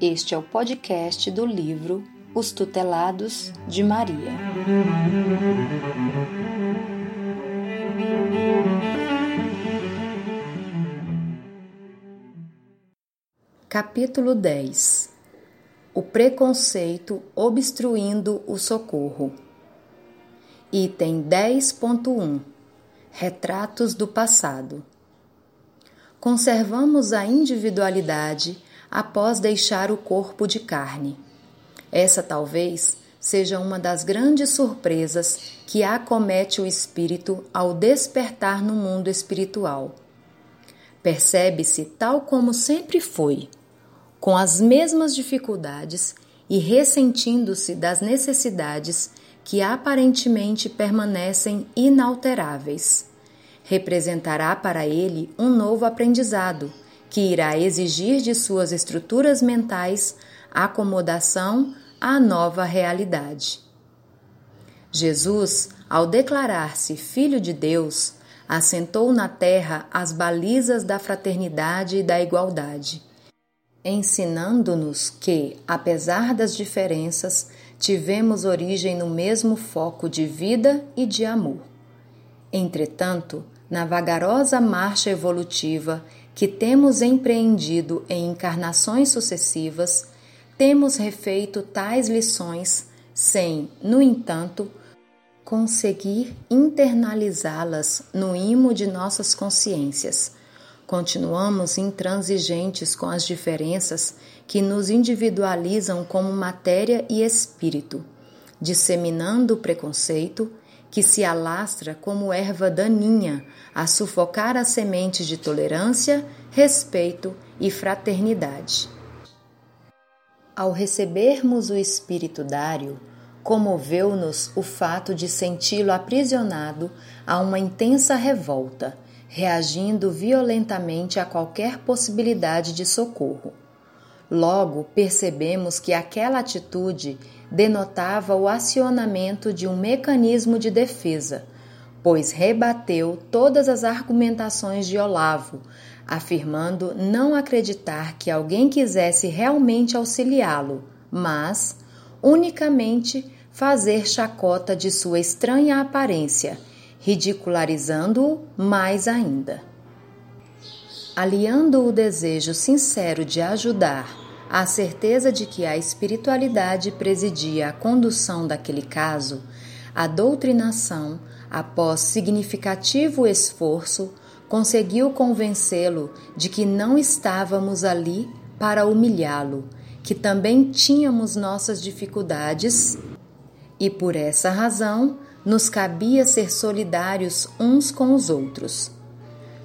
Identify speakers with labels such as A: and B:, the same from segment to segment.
A: Este é o podcast do livro Os Tutelados de Maria. Capítulo 10 O preconceito obstruindo o socorro. Item 10.1 Retratos do passado. Conservamos a individualidade após deixar o corpo de carne. Essa talvez seja uma das grandes surpresas que acomete o espírito ao despertar no mundo espiritual. Percebe-se tal como sempre foi, com as mesmas dificuldades e ressentindo-se das necessidades que aparentemente permanecem inalteráveis. Representará para ele um novo aprendizado que irá exigir de suas estruturas mentais acomodação à nova realidade. Jesus, ao declarar-se Filho de Deus, assentou na terra as balizas da fraternidade e da igualdade, ensinando-nos que, apesar das diferenças, tivemos origem no mesmo foco de vida e de amor. Entretanto, na vagarosa marcha evolutiva que temos empreendido em encarnações sucessivas, temos refeito tais lições sem, no entanto, conseguir internalizá-las no imo de nossas consciências. Continuamos intransigentes com as diferenças que nos individualizam como matéria e espírito, disseminando o preconceito que se alastra como erva daninha a sufocar as sementes de tolerância, respeito e fraternidade. Ao recebermos o Espírito Dário, comoveu-nos o fato de senti-lo aprisionado a uma intensa revolta, reagindo violentamente a qualquer possibilidade de socorro. Logo percebemos que aquela atitude denotava o acionamento de um mecanismo de defesa, pois rebateu todas as argumentações de Olavo, afirmando não acreditar que alguém quisesse realmente auxiliá-lo, mas unicamente fazer chacota de sua estranha aparência, ridicularizando-o mais ainda. Aliando o desejo sincero de ajudar à certeza de que a espiritualidade presidia a condução daquele caso, a doutrinação, após significativo esforço, conseguiu convencê-lo de que não estávamos ali para humilhá-lo, que também tínhamos nossas dificuldades e por essa razão nos cabia ser solidários uns com os outros.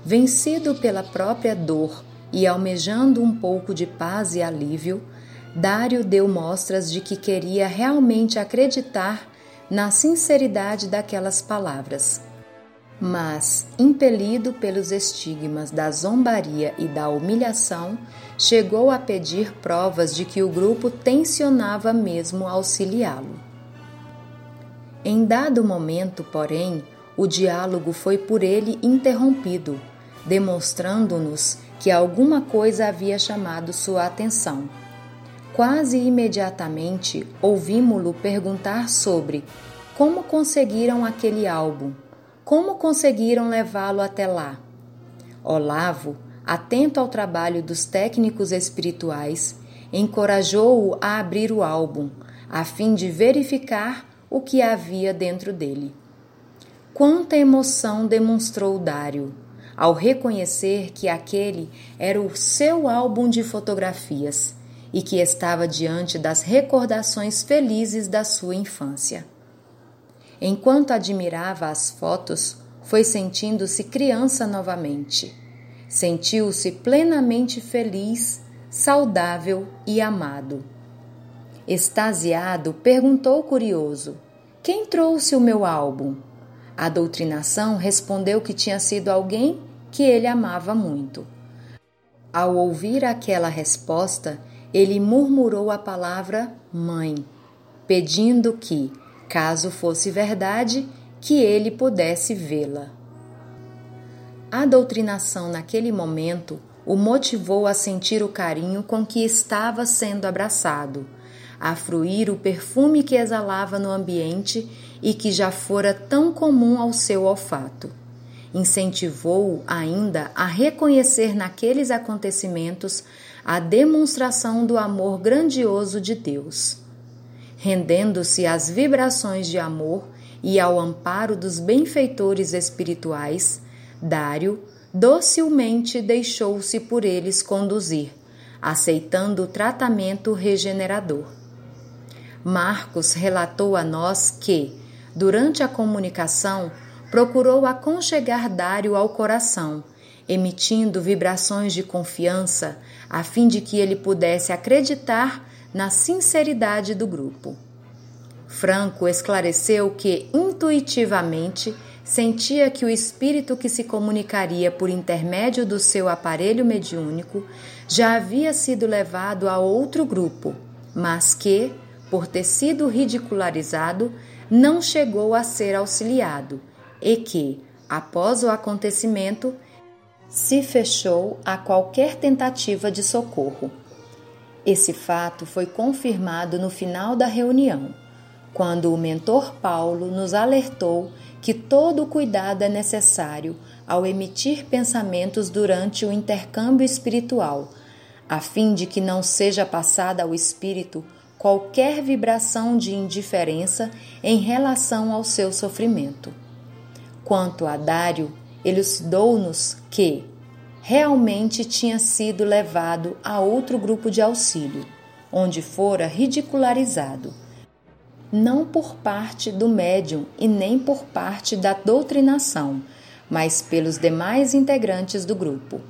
A: Vencido pela própria dor e almejando um pouco de paz e alívio, Dário deu mostras de que queria realmente acreditar na sinceridade daquelas palavras. Mas, impelido pelos estigmas da zombaria e da humilhação, chegou a pedir provas de que o grupo tensionava mesmo auxiliá-lo. Em dado momento, porém, o diálogo foi por ele interrompido demonstrando-nos que alguma coisa havia chamado sua atenção. Quase imediatamente ouvimos-lo perguntar sobre como conseguiram aquele álbum, como conseguiram levá-lo até lá. Olavo, atento ao trabalho dos técnicos espirituais, encorajou-o a abrir o álbum, a fim de verificar o que havia dentro dele. Quanta emoção demonstrou Dário! Ao reconhecer que aquele era o seu álbum de fotografias e que estava diante das recordações felizes da sua infância. Enquanto admirava as fotos, foi sentindo-se criança novamente. Sentiu-se plenamente feliz, saudável e amado. Extasiado, perguntou curioso: Quem trouxe o meu álbum? A doutrinação respondeu que tinha sido alguém que ele amava muito. Ao ouvir aquela resposta, ele murmurou a palavra mãe, pedindo que, caso fosse verdade, que ele pudesse vê-la. A doutrinação naquele momento o motivou a sentir o carinho com que estava sendo abraçado, a fruir o perfume que exalava no ambiente e que já fora tão comum ao seu olfato. Incentivou-o ainda a reconhecer naqueles acontecimentos a demonstração do amor grandioso de Deus. Rendendo-se às vibrações de amor e ao amparo dos benfeitores espirituais, Dário docilmente deixou-se por eles conduzir, aceitando o tratamento regenerador. Marcos relatou a nós que, durante a comunicação, procurou aconchegar Dário ao coração, emitindo vibrações de confiança, a fim de que ele pudesse acreditar na sinceridade do grupo. Franco esclareceu que, intuitivamente, sentia que o espírito que se comunicaria por intermédio do seu aparelho mediúnico já havia sido levado a outro grupo, mas que, por ter sido ridicularizado, não chegou a ser auxiliado e que, após o acontecimento, se fechou a qualquer tentativa de socorro. Esse fato foi confirmado no final da reunião, quando o mentor Paulo nos alertou que todo cuidado é necessário ao emitir pensamentos durante o intercâmbio espiritual, a fim de que não seja passada ao espírito qualquer vibração de indiferença em relação ao seu sofrimento. Quanto a Dário, elucidou-nos que realmente tinha sido levado a outro grupo de auxílio, onde fora ridicularizado não por parte do médium e nem por parte da doutrinação, mas pelos demais integrantes do grupo.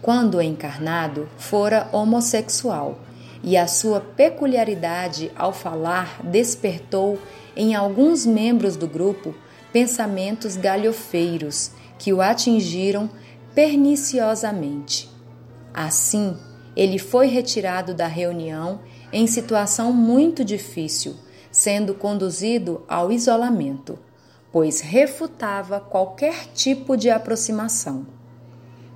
A: Quando encarnado, fora homossexual, e a sua peculiaridade ao falar despertou em alguns membros do grupo pensamentos galhofeiros que o atingiram perniciosamente. Assim, ele foi retirado da reunião em situação muito difícil sendo conduzido ao isolamento, pois refutava qualquer tipo de aproximação.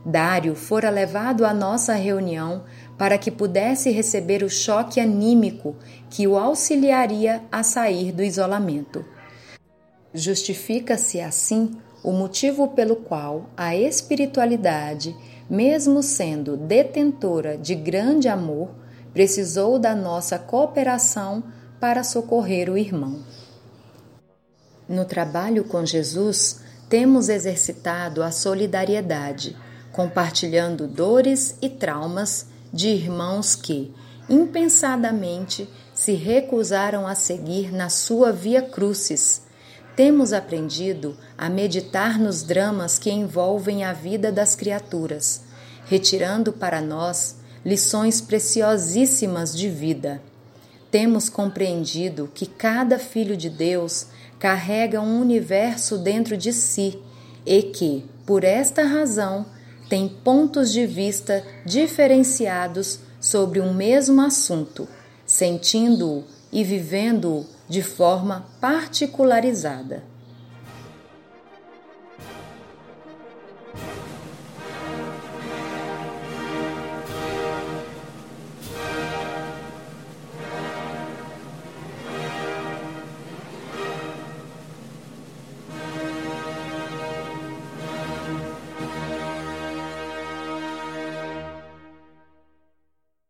A: Dário fora levado à nossa reunião para que pudesse receber o choque anímico que o auxiliaria a sair do isolamento. Justifica-se assim o motivo pelo qual a espiritualidade, mesmo sendo detentora de grande amor, precisou da nossa cooperação para socorrer o irmão. No trabalho com Jesus, temos exercitado a solidariedade, compartilhando dores e traumas de irmãos que, impensadamente, se recusaram a seguir na sua via crucis. Temos aprendido a meditar nos dramas que envolvem a vida das criaturas, retirando para nós lições preciosíssimas de vida temos compreendido que cada filho de Deus carrega um universo dentro de si e que, por esta razão, tem pontos de vista diferenciados sobre um mesmo assunto, sentindo-o e vivendo-o de forma particularizada.